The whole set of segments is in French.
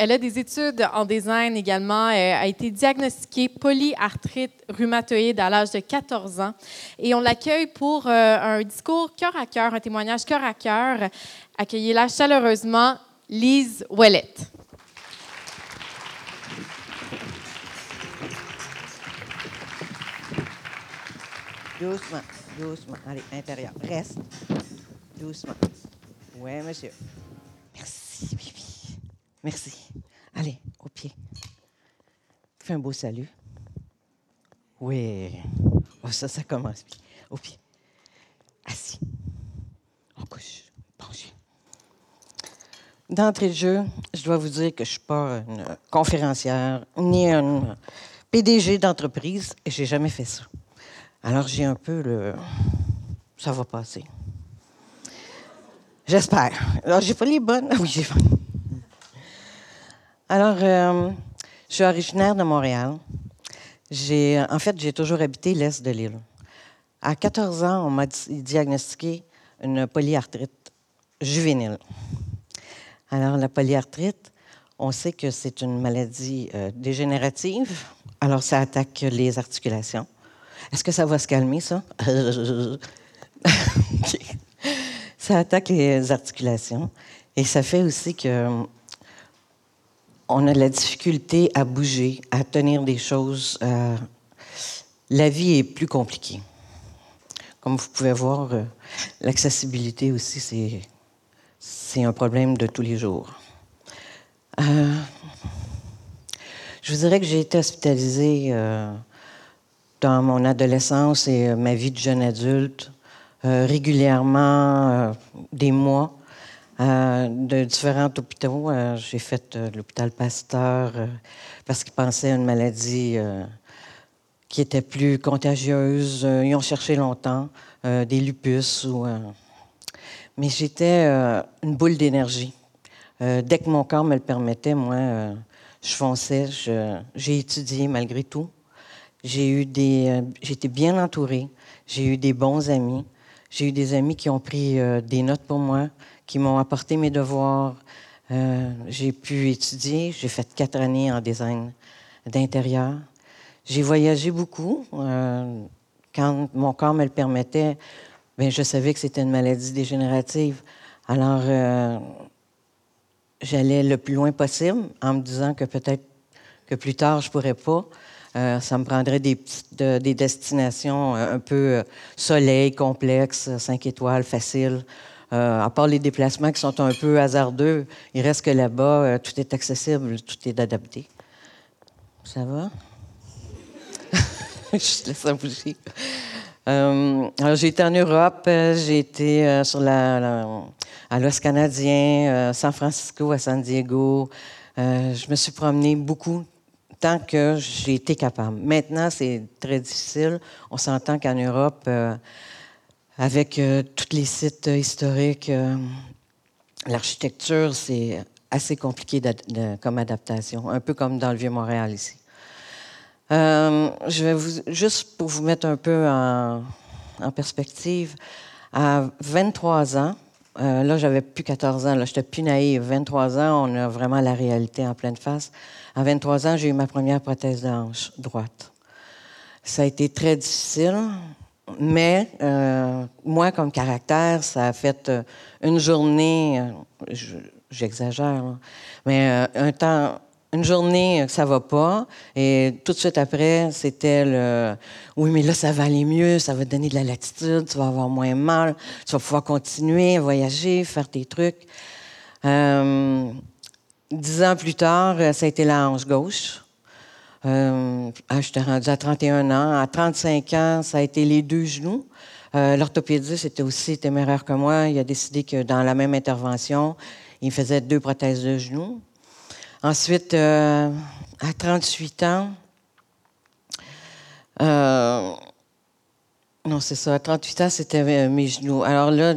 Elle a des études en design également. Elle a été diagnostiquée polyarthrite rhumatoïde à l'âge de 14 ans. Et on l'accueille pour euh, un discours cœur à cœur, un témoignage cœur à cœur. Accueillez-la chaleureusement, Lise Ouellette. Doucement, doucement. Allez, intérieur. Reste. Doucement. Oui, monsieur. Merci, Bibi. Merci. Un beau salut. Oui. Oh, ça, ça commence. Au pied. Assis. On couche. Penché. D'entrée de jeu, je dois vous dire que je ne suis pas une conférencière ni une PDG d'entreprise et je n'ai jamais fait ça. Alors, j'ai un peu le. Ça va passer. J'espère. Alors, j'ai pas les bonnes. Oui, j'ai Alors, euh, je suis originaire de Montréal. J'ai, en fait, j'ai toujours habité l'est de l'île. À 14 ans, on m'a diagnostiqué une polyarthrite juvénile. Alors, la polyarthrite, on sait que c'est une maladie euh, dégénérative. Alors, ça attaque les articulations. Est-ce que ça va se calmer, ça? Ça attaque les articulations et ça fait aussi que on a de la difficulté à bouger, à tenir des choses. Euh, la vie est plus compliquée. Comme vous pouvez voir, euh, l'accessibilité aussi, c'est, un problème de tous les jours. Euh, je vous dirais que j'ai été hospitalisée dans mon adolescence et ma vie de jeune adulte régulièrement des mois de différents hôpitaux. J'ai fait l'hôpital Pasteur parce qu'ils pensaient à une maladie qui était plus contagieuse. ils ont cherché longtemps des lupus. Mais j'étais une boule d'énergie. dès que mon corps me le permettait, moi, je fonçais. J'ai étudié malgré tout. J'ai eu des, j'étais bien entourée. J'ai eu des bons amis. J'ai eu des amis qui ont pris euh, des notes pour moi, qui m'ont apporté mes devoirs. Euh, j'ai pu étudier. J'ai fait quatre années en design d'intérieur. J'ai voyagé beaucoup. Euh, quand mon corps me le permettait, bien, je savais que c'était une maladie dégénérative. Alors, j'allais le plus loin possible en me disant que peut-être que plus tard, je pourrais pas. Euh, ça me prendrait des, des destinations euh, un peu euh, soleil, complexes, cinq étoiles, faciles. à part les déplacements qui sont un peu hasardeux, il reste que là-bas, tout est accessible, tout est adapté. Ça va? Je te laisse bouger. alors, j'ai été en Europe, j'ai été sur la, à l'Ouest canadien, San Francisco, à San Diego. je me suis promenée beaucoup tant que j'ai été capable. Maintenant, c'est très difficile. On s'entend qu'en Europe, euh, avec euh, tous les sites historiques, euh, l'architecture, c'est assez compliqué comme adaptation, un peu comme dans le Vieux-Montréal ici. je vais vous, juste pour vous mettre un peu en, perspective, à 23 ans, là, j'avais plus 14 ans, là, j'étais plus naïve. 23 ans, on a vraiment la réalité en pleine face. À 23 ans, j'ai eu ma première prothèse de droite. Ça a été très difficile, mais euh, moi, comme caractère, ça a fait euh, une journée, euh, j'exagère, mais un temps, une journée que ça va pas, et tout de suite après, c'était le oui, mais là, ça va aller mieux, ça va te donner de la latitude, tu vas avoir moins mal, tu vas pouvoir continuer à voyager, faire tes trucs. Dix ans plus tard, euh, ça a été la hanche gauche. Euh, ah, J'étais rendue à 31 ans. À 35 ans, ça a été les deux genoux. Euh, L'orthopédiste était aussi téméraire que moi. Il a décidé que dans la même intervention, il faisait deux prothèses de genoux. Ensuite, euh, à 38 ans, Non, c'est ça. À 38 ans, c'était euh, mes genoux. Alors là,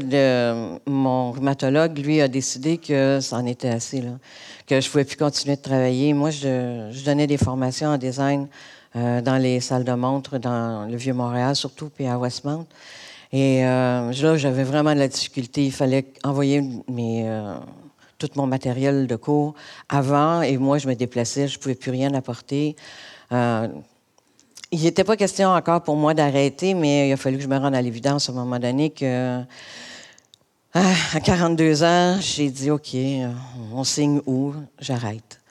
mon rhumatologue, lui, a décidé que ça en était assez, là, que je ne pouvais plus continuer de travailler. Moi, je, donnais des formations en design euh, dans les salles de montre, dans le Vieux-Montréal surtout, puis à Westmount. Et euh, là, j'avais vraiment de la difficulté. Il fallait envoyer tout mon matériel de cours avant, et moi, je me déplaçais, je ne pouvais plus rien apporter. Il n'était pas question encore pour moi d'arrêter, mais il a fallu que je me rende à l'évidence à un moment donné que, ah, à 42 ans, j'ai dit OK, euh, on signe où? J'arrête.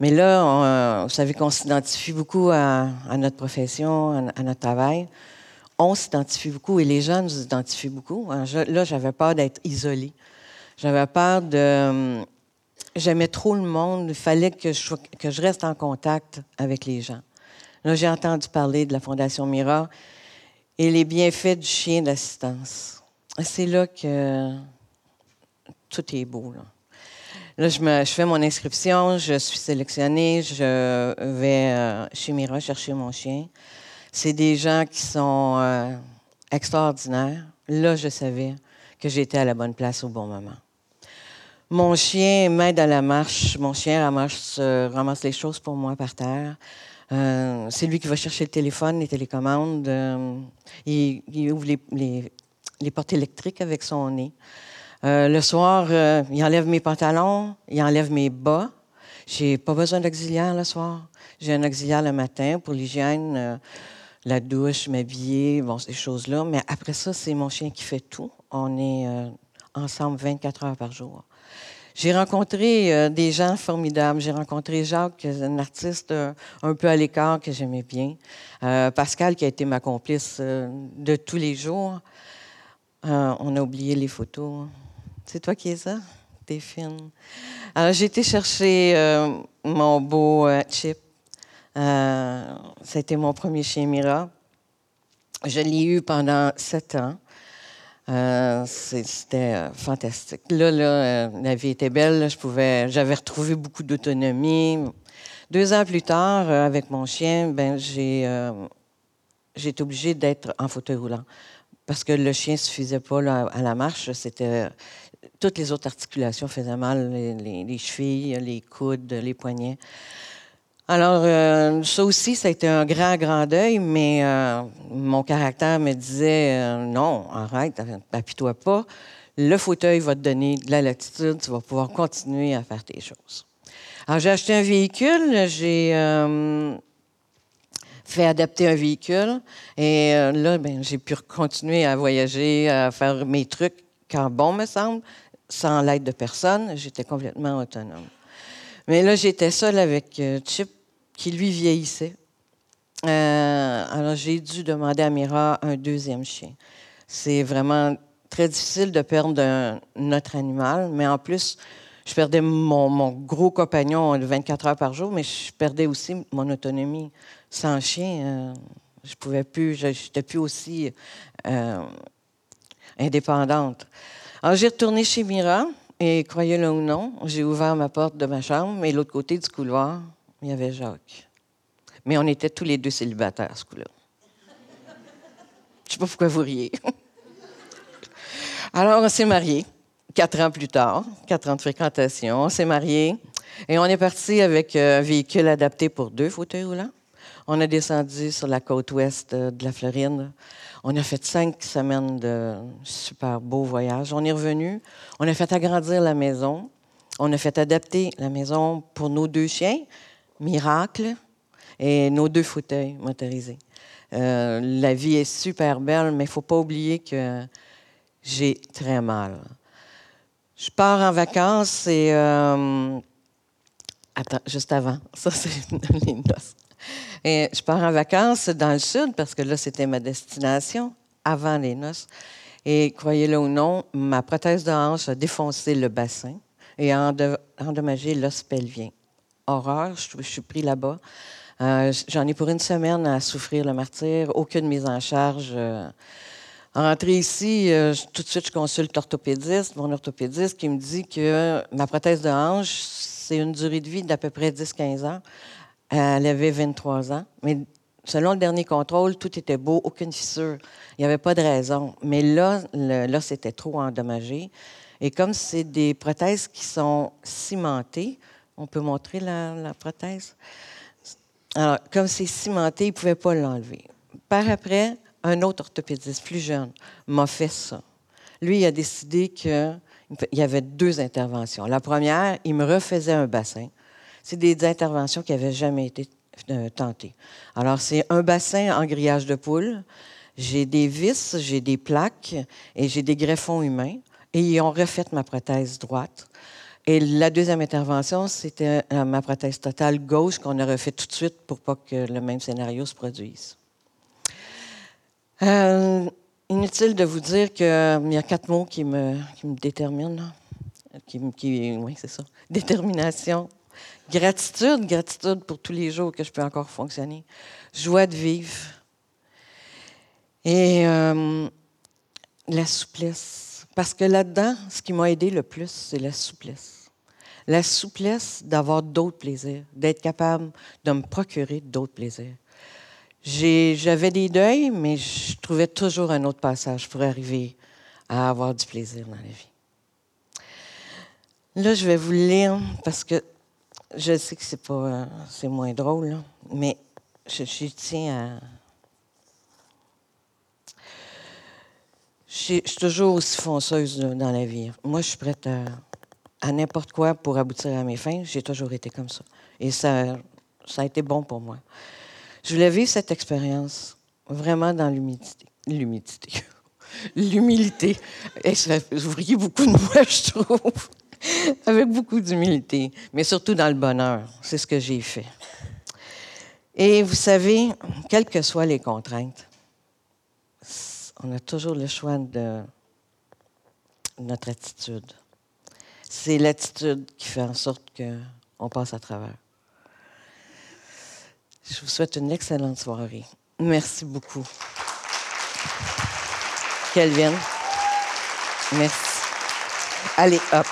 Mais là, euh, vous savez qu'on s'identifie beaucoup à, notre profession, à, notre travail. On s'identifie beaucoup et les gens nous identifient beaucoup. hein. Là, j'avais peur d'être isolée. J'avais peur de. J'aimais trop le monde. Il fallait que je reste en contact avec les gens. Là, j'ai entendu parler de la Fondation Mira et les bienfaits du chien d'assistance. C'est là que tout est beau. Là, je, fais mon inscription, je suis sélectionnée, je vais euh, chez Mira chercher mon chien. C'est des gens qui sont euh, extraordinaires. Là, je savais que j'étais à la bonne place au bon moment. Mon chien m'aide à la marche. Mon chien ramasse les choses pour moi par terre. Euh, c'est lui qui va chercher le téléphone, les télécommandes. Euh, il, ouvre les, portes électriques avec son nez. Euh, le soir, il enlève mes pantalons, il enlève mes bas. J'ai pas besoin d'auxiliaire le soir. J'ai un auxiliaire le matin pour l'hygiène, la douche, m'habiller, bon, ces choses-là. Mais après ça, c'est mon chien qui fait tout. On est ensemble 24 heures par jour. J'ai rencontré euh, des gens formidables. J'ai rencontré Jacques, un artiste euh, un peu à l'écart que j'aimais bien. Euh, Pascal, qui a été ma complice de tous les jours. On a oublié les photos. C'est toi qui es ça? T'es fine. Alors, j'ai été chercher mon beau Chip. C'était mon premier chien Mira. Je l'ai eu pendant sept ans. Euh, C'était euh, fantastique. Là, euh, la vie était belle. Je pouvais, j'avais retrouvé beaucoup d'autonomie. Deux ans plus tard, avec mon chien, ben j'ai, j'ai été obligée d'être en fauteuil roulant parce que le chien suffisait pas à la marche. C'était toutes les autres articulations faisaient mal, les chevilles, les coudes, les poignets. Alors, euh, ça aussi, ça a été un grand, grand deuil, mais euh, mon caractère me disait euh, non, arrête, appuie-toi pas. Le fauteuil va te donner de la latitude, tu vas pouvoir continuer à faire tes choses. Alors, j'ai acheté un véhicule, j'ai euh, fait adapter un véhicule, et euh, là, ben, j'ai pu continuer à voyager, à faire mes trucs quand bon me semble, sans l'aide de personne. J'étais complètement autonome. Mais là, j'étais seule avec euh, Chip, qui lui vieillissait. Euh, alors, j'ai dû demander à Mira un deuxième chien. C'est vraiment très difficile de perdre un, notre animal, mais en plus, je perdais mon, gros compagnon de 24 heures par jour, mais je perdais aussi mon autonomie. Sans chien, euh, je pouvais plus, je n'étais plus aussi euh, indépendante. Alors, j'ai retourné chez Mira et, croyez-le ou non, j'ai ouvert ma porte de ma chambre et l'autre côté du couloir, il y avait Jacques. Mais on était tous les deux célibataires, ce coup-là. Je sais pas pourquoi vous riez. Alors, on s'est mariés, quatre ans plus tard, quatre ans de fréquentation. On s'est mariés et on est parti avec euh, un véhicule adapté pour deux fauteuils roulants. On a descendu sur la côte ouest euh, de la Floride. On a fait cinq semaines de super beaux voyages. On est revenu. On a fait agrandir la maison. On a fait adapter la maison pour nos deux chiens, Miracle, et nos deux fauteuils motorisés. Euh, la vie est super belle, mais il ne faut pas oublier que j'ai très mal. Je pars en vacances et. euh, attends, juste avant. Ça, c'est les noces. Je pars en vacances dans le sud parce que là, c'était ma destination avant les noces. Et croyez-le ou non, ma prothèse de hanche a défoncé le bassin et a endo- endommagé l'os pelvien. Horreur, je, suis pris là-bas. Euh, J'en ai pour une semaine à souffrir le martyr, aucune mise en charge. euh. Rentrée ici, euh, tout de suite, je consulte l'orthopédiste, mon orthopédiste qui me dit que ma prothèse de hanche, c'est une durée de vie d'à peu près 10-15 ans. Elle avait 23 ans, mais selon le dernier contrôle, tout était beau, aucune fissure. Il n'y avait pas de raison. Mais là, là c'était trop endommagé. Et comme c'est des prothèses qui sont cimentées, on peut montrer la, prothèse? Alors, comme c'est cimenté, il ne pouvait pas l'enlever. Par après, un autre orthopédiste plus jeune m'a fait ça. Lui, il a décidé qu'il y avait deux interventions. La première, il me refaisait un bassin. C'est des interventions qui n'avaient jamais été euh, tentées. Alors, c'est un bassin en grillage de poule. J'ai des vis, j'ai des plaques et j'ai des greffons humains. Et ils ont refait ma prothèse droite. Et la deuxième intervention, c'était ma prothèse totale gauche qu'on a refait tout de suite pour pas que le même scénario se produise. Euh, inutile de vous dire qu'il y a quatre mots qui me, me déterminent. Qui, oui, c'est ça. Détermination. Gratitude, gratitude pour tous les jours que je peux encore fonctionner. Joie de vivre. Et euh, la souplesse. Parce que là-dedans, ce qui m'a aidé le plus, c'est la souplesse. La souplesse d'avoir d'autres plaisirs, d'être capable de me procurer d'autres plaisirs. J'avais des deuils, mais je trouvais toujours un autre passage pour arriver à avoir du plaisir dans la vie. Là, je vais vous lire parce que je sais que c'est pas, c'est moins drôle, mais je, tiens à. Je, suis toujours aussi fonceuse dans la vie. Moi, je suis prête à, à n'importe quoi pour aboutir à mes fins. J'ai toujours été comme ça. Et ça, ça a été bon pour moi. Je voulais vivre cette expérience vraiment dans l'humidité. L'humidité. L'humilité. Et vous riez beaucoup de moi, je trouve. Avec beaucoup d'humilité, mais surtout dans le bonheur. C'est ce que j'ai fait. Et vous savez, quelles que soient les contraintes, on a toujours le choix de notre attitude. C'est l'attitude qui fait en sorte qu'on passe à travers. Je vous souhaite une excellente soirée. Merci beaucoup. Vienne. Merci. Allez, hop.